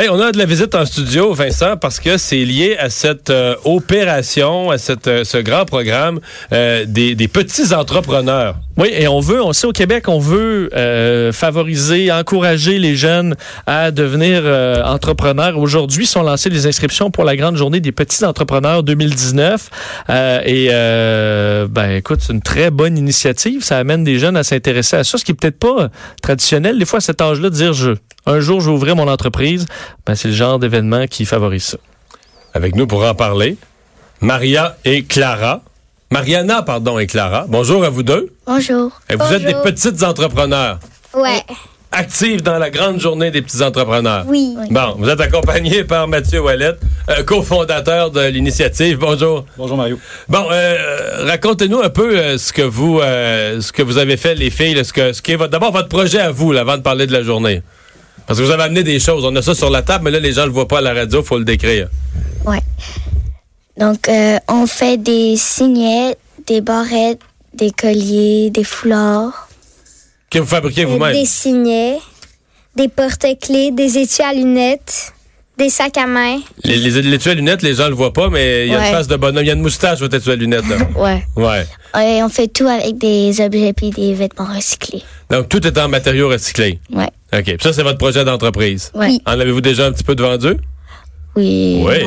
Hey, on a de la visite en studio, Vincent, parce que c'est lié à cette euh, opération, à cette, euh, ce grand programme euh, des, des, petits entrepreneurs. Oui, et on veut, on sait au Québec, on veut favoriser, encourager les jeunes à devenir entrepreneurs. Aujourd'hui, sont lancées les inscriptions pour la grande journée des petits entrepreneurs 2019. et ben, écoute, c'est une très bonne initiative. Ça amène des jeunes à s'intéresser à ça, ce qui est peut-être pas traditionnel des fois à cet âge-là de dire je un jour ouvrir mon entreprise, ben, c'est le genre d'événement qui favorise ça. Avec nous pour en parler, Maria et Clara. Mariana, pardon, et Clara. Bonjour à vous deux. Bonjour. Et vous êtes des petites entrepreneurs. Ouais. Actives dans la grande journée des petits entrepreneurs. Oui. Bon, vous êtes accompagné par Mathieu Wallet, euh, cofondateur de l'initiative. Bonjour. Bonjour Mario. Bon, euh, racontez-nous un peu euh, ce que vous ce que vous avez fait les filles, ce que ce qui est d'abord votre projet à vous, avant de parler de la journée. Parce que vous avez amené des choses. On a ça sur la table, mais là, les gens ne le voient pas à la radio, il faut le décrire. Ouais. Donc, euh, on fait des signets, des barrettes, des colliers, des foulards. Que vous fabriquez vous-même? Euh, des signets, des porte-clés, des étuis à lunettes, des sacs à main. Les, les, étuis à lunettes, les gens ne le voient pas, mais il y a une face de bonhomme. Il y a une moustache, votre étui à lunettes. Là. ouais. Ouais. Et on fait tout avec des objets et des vêtements recyclés. Donc, tout est en matériaux recyclés? Ouais. OK. Puis ça, c'est votre projet d'entreprise? Oui. En avez-vous déjà un petit peu de vendu? Oui. Oui.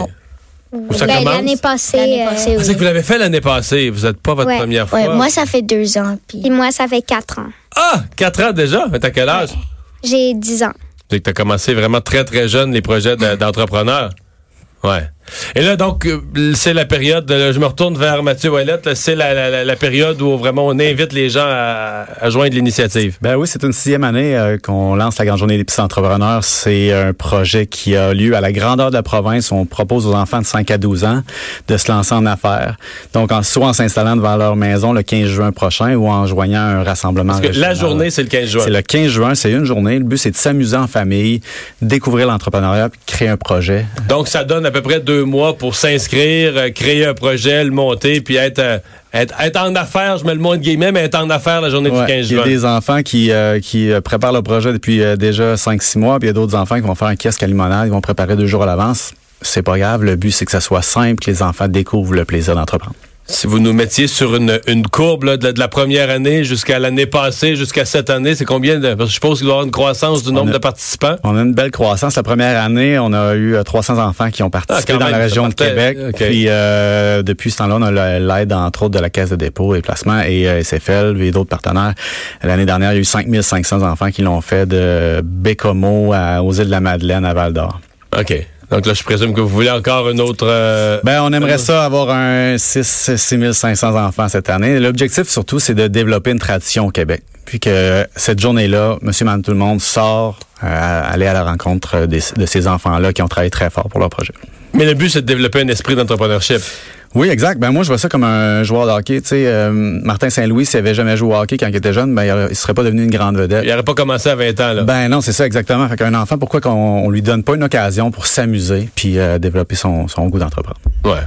Ça ben, commence? L'année passée. L'année passée euh... oui. C'est que vous l'avez fait l'année passée. Vous n'êtes pas votre première fois. Ouais. Moi, ça fait deux ans. Puis... Et moi, ça fait quatre ans. Ah! Quatre ans déjà? Mais t'as quel âge? J'ai dix ans. C'est que tu as commencé vraiment très, très jeune les projets d'entrepreneur. Ouais. Et là, donc, euh, c'est la période, je me retourne vers Mathieu Ouellette, c'est la, la, la, période où vraiment on invite les gens à, à joindre l'initiative. Ben oui, c'est une sixième année euh, qu'on lance la Grande Journée des petits entrepreneurs. C'est un projet qui a lieu à la grandeur de la province. On propose aux enfants de 5 à 12 ans de se lancer en affaires. Donc, en, soit en s'installant devant leur maison le 15 juin prochain ou en joignant un rassemblement. Parce que la journée, c'est le 15 juin. C'est le 15 juin, c'est une journée. Le but, c'est de s'amuser en famille, découvrir l'entrepreneuriat, créer un projet. Donc, ça donne à peu près deux mois pour s'inscrire, euh, créer un projet, le monter, puis être, euh, être, être, en affaires, je mets le mot de guillemets, mais être en affaires la journée du 15 juin. Il y a des enfants qui, euh, qui préparent le projet depuis déjà 5-6 mois, puis il y a d'autres enfants qui vont faire un kiosque à limonade, ils vont préparer deux jours à l'avance. C'est pas grave, le but c'est que ça soit simple, que les enfants découvrent le plaisir d'entreprendre. Si vous nous mettiez sur une, une courbe là, de, de, la première année jusqu'à l'année passée, jusqu'à cette année, c'est combien de... Parce que je suppose qu'il doit y avoir une croissance du nombre a, de participants. On a une belle croissance. La première année, on a eu 300 enfants qui ont participé ah, dans même, la région de Québec. Okay. Puis euh, depuis ce temps-là, on a l'aide, entre autres, de la Caisse de dépôt et placement et euh, SFL et d'autres partenaires. L'année dernière, il y a eu 5500 enfants qui l'ont fait de Bécomo à, aux îles de la Madeleine à Val-d'Or. OK. Donc là, je présume que vous voulez encore une autre... Euh, ben, on aimerait ça avoir un 6, 6500 enfants cette année. L'objectif, surtout, c'est de développer une tradition au Québec. Puis que cette journée-là, monsieur, madame, tout le monde sort, euh, aller à la rencontre des, de ces enfants-là qui ont travaillé très fort pour leur projet. Mais le but, c'est de développer un esprit d'entrepreneurship. Oui, exact. Ben moi, je vois ça comme un joueur de hockey. Tu sais, euh, Martin Saint-Louis, s'il avait jamais joué au hockey quand il était jeune, ben il, serait pas devenu une grande vedette. Il n'aurait pas commencé à 20 ans. Là. Ben non, c'est ça exactement. Fait qu'un enfant, pourquoi qu'on on lui donne pas une occasion pour s'amuser puis euh, développer son, son goût d'entreprendre? Ouais.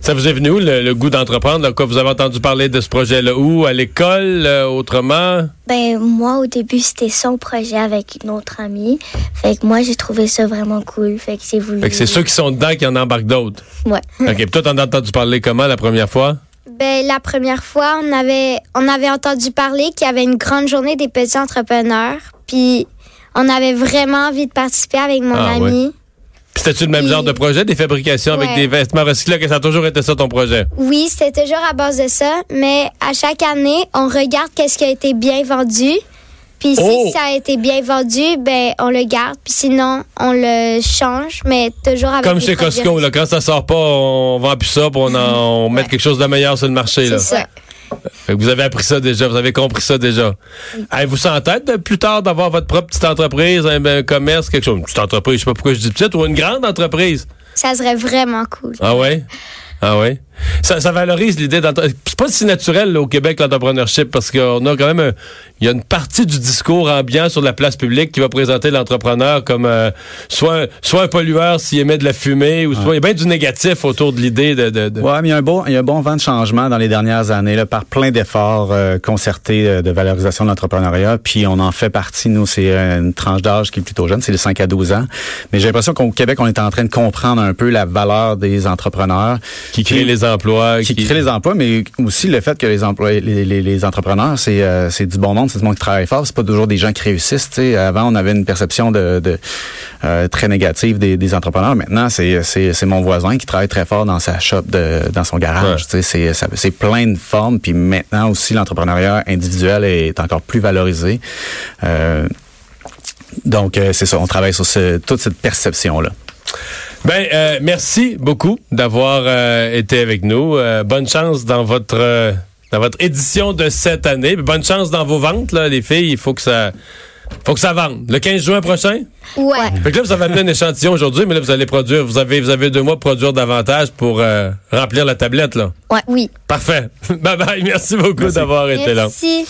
Ça vous est venu où, le, le goût d'entreprendre? Quoi, vous avez entendu parler de ce projet-là où? À l'école, euh, autrement? Ben, moi, au début, c'était son projet avec une autre amie. Fait que moi, j'ai trouvé ça vraiment cool. Fait que j'ai voulu... Fait que c'est ceux qui sont dedans qui en embarquent d'autres? Ouais. OK. Puis toi, t'en as entendu parler comment la première fois? Ben, la première fois, on avait, on avait entendu parler qu'il y avait une grande journée des petits entrepreneurs. Puis, on avait vraiment envie de participer avec mon ah, ami. Ouais. C'était-tu le même Oui. genre de projet, des fabrications avec Ouais. des vêtements recyclés, que ça a toujours été ça ton projet? Oui, c'était toujours à base de ça, mais à chaque année, on regarde qu'est-ce qui a été bien vendu. Puis si Oh! ça a été bien vendu, ben on le garde. Puis sinon, on le change, mais toujours avec Comme chez Costco, là, quand ça sort pas, on vend plus ça, puis on, en, on met quelque chose de meilleur sur le marché. C'est ça. Vous avez appris ça déjà, vous avez compris ça déjà. Avez-vous ça en tête plus tard d'avoir votre propre petite entreprise, un, un commerce, quelque chose? Une petite entreprise, je sais pas pourquoi je dis petite, ou une grande entreprise? Ça serait vraiment cool. Ah ouais? Ah ouais? Ça, ça valorise l'idée. C'est pas si naturel au Québec l'entrepreneurship parce qu'on a quand même il y a une partie du discours ambiant sur la place publique qui va présenter l'entrepreneur comme euh, soit soit un pollueur s'il émet de la fumée ou soit il y a bien du négatif autour de l'idée de, de, de, Ouais, mais il y a un bon il y a un bon vent de changement dans les dernières années là, par plein d'efforts euh, concertés euh, de valorisation de l'entrepreneuriat. Puis on en fait partie. Nous, c'est une tranche d'âge qui est plutôt jeune, c'est les 5 à 12 ans. Mais j'ai l'impression qu'au Québec, on est en train de comprendre un peu la valeur des entrepreneurs qui créent les emplois, qui, créent les emplois, mais aussi le fait que les emplois, les, les, les entrepreneurs, c'est c'est du bon monde c'est du monde qui travaille fort. C'est pas toujours des gens qui réussissent. sais. Avant, on avait une perception de, de euh, très négative des, des, entrepreneurs. Maintenant, c'est, c'est, c'est mon voisin qui travaille très fort dans sa shop, de, dans son garage. Ouais. C'est, c'est plein de formes. Puis maintenant aussi, l'entrepreneuriat individuel est encore plus valorisé. Euh, donc, euh, c'est ça. On travaille sur ce, toute cette perception-là. Ben, euh, merci beaucoup d'avoir euh, été avec nous. Euh, bonne chance dans votre dans votre édition de cette année. Bonne chance dans vos ventes, là, les filles. Il faut que ça, faut que ça vende. Le 15 juin prochain? Ouais. Fait que là, vous avez amené un échantillon aujourd'hui, mais là, vous allez produire, vous avez, vous avez deux mois pour produire davantage pour euh, remplir la tablette, là. Ouais, oui. Parfait. Bye bye. Merci beaucoup d'avoir été là. Merci.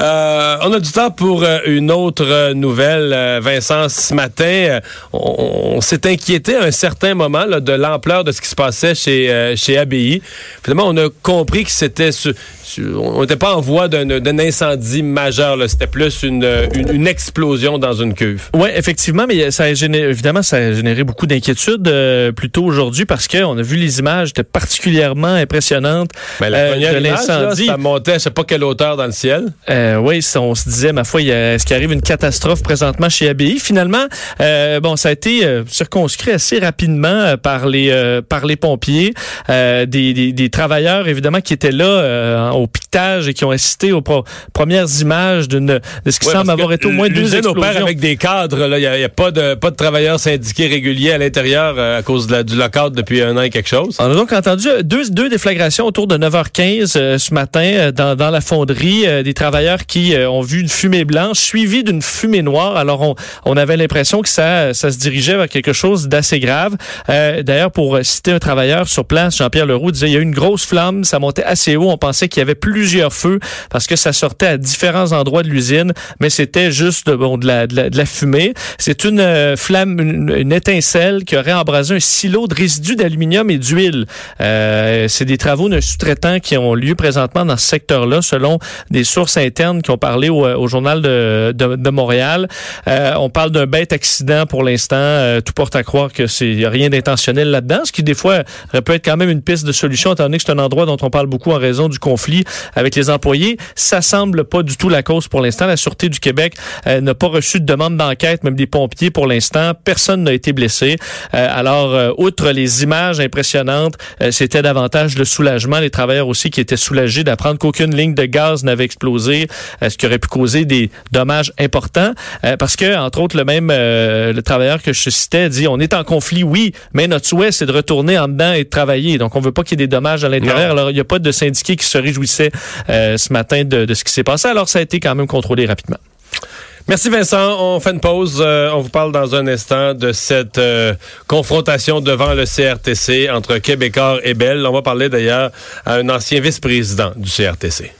Euh, on a du temps pour euh, une autre nouvelle. Euh, Vincent, ce matin, on, on s'est inquiété à un certain moment là, de l'ampleur de ce qui se passait chez, euh, chez ABI. Finalement, on a compris que c'était on n'était pas en voie d'un incendie majeur. C'était plus une, une, une, explosion dans une cuve. Oui, effectivement, mais ça a généré, évidemment, ça a généré beaucoup d'inquiétudes euh, plus tôt aujourd'hui parce qu'on a vu les images étaient particulièrement impressionnantes ben, la euh, de l'incendie. Ça montait à je sais pas quelle hauteur dans le ciel. Euh, oui, on se disait, ma foi, est-ce qu'il arrive une catastrophe présentement chez ABI? Finalement, euh, bon, ça a été euh, circonscrit assez rapidement par les par les pompiers, des, des, des, travailleurs évidemment qui étaient là au piquetage et qui ont assisté aux premières images de ce qui ouais, semble avoir été au moins deux explosions. opère avec des cadres. Il n'y a, y a, pas de pas de travailleurs syndiqués réguliers à l'intérieur euh, à cause de la, du lockout depuis un an et quelque chose. On a donc entendu deux, deux déflagrations autour de 9h15 euh, ce matin euh, dans, dans la fonderie. Euh, des travailleurs qui euh, ont vu une fumée blanche suivie d'une fumée noire. Alors on, on avait l'impression que ça, ça se dirigeait vers quelque chose d'assez grave. D'ailleurs, pour citer un travailleur sur place, Jean-Pierre Leroux disait il y a eu une grosse flamme, ça montait assez haut. On pensait qu'il y avait plusieurs feux parce que ça sortait à différents endroits de l'usine, mais c'était juste bon de la, de la fumée. C'est une euh, flamme, une, une, étincelle qui aurait embrasé un silo de résidus d'aluminium et d'huile. Euh, c'est des travaux d'un sous-traitant qui ont lieu présentement dans ce secteur-là, selon des sources internes qui ont parlé au, au journal de, de, de Montréal. Euh, on parle d'un bête accident pour l'instant. Euh, tout porte à croire que c'est rien d'intentionnel là-dedans, ce qui des fois peut être quand même une piste de solution, étant donné que c'est un endroit dont on parle beaucoup en raison du conflit avec les employés. Ça semble pas du tout la cause pour l'instant. La Sûreté du Québec euh, n'a pas reçu de demande d'enquête, même des pompiers pour l'instant. Personne n'a été blessé. Euh, alors, euh, outre les images impressionnantes, euh, c'était davantage le soulagement. Les travailleurs aussi qui étaient soulagés d'apprendre qu'aucune ligne de gaz n'avait explosé, ce qui aurait pu causer des dommages importants. parce que, entre autres, le même le travailleur que je citais dit, on est en conflit, oui, mais notre souhait, c'est de retourner en dedans et de travailler. Donc, on veut pas qu'il y ait des dommages à l'intérieur. Alors, il n'y a pas de syndiqués qui se réjouissaient euh, ce matin de, de ce qui s'est passé. Alors, ça a été quand même contrôlé rapidement. Merci Vincent. On fait une pause. Euh, on vous parle dans un instant de cette euh, confrontation devant le CRTC entre Québécois et Bell. On va parler d'ailleurs à un ancien vice-président du CRTC.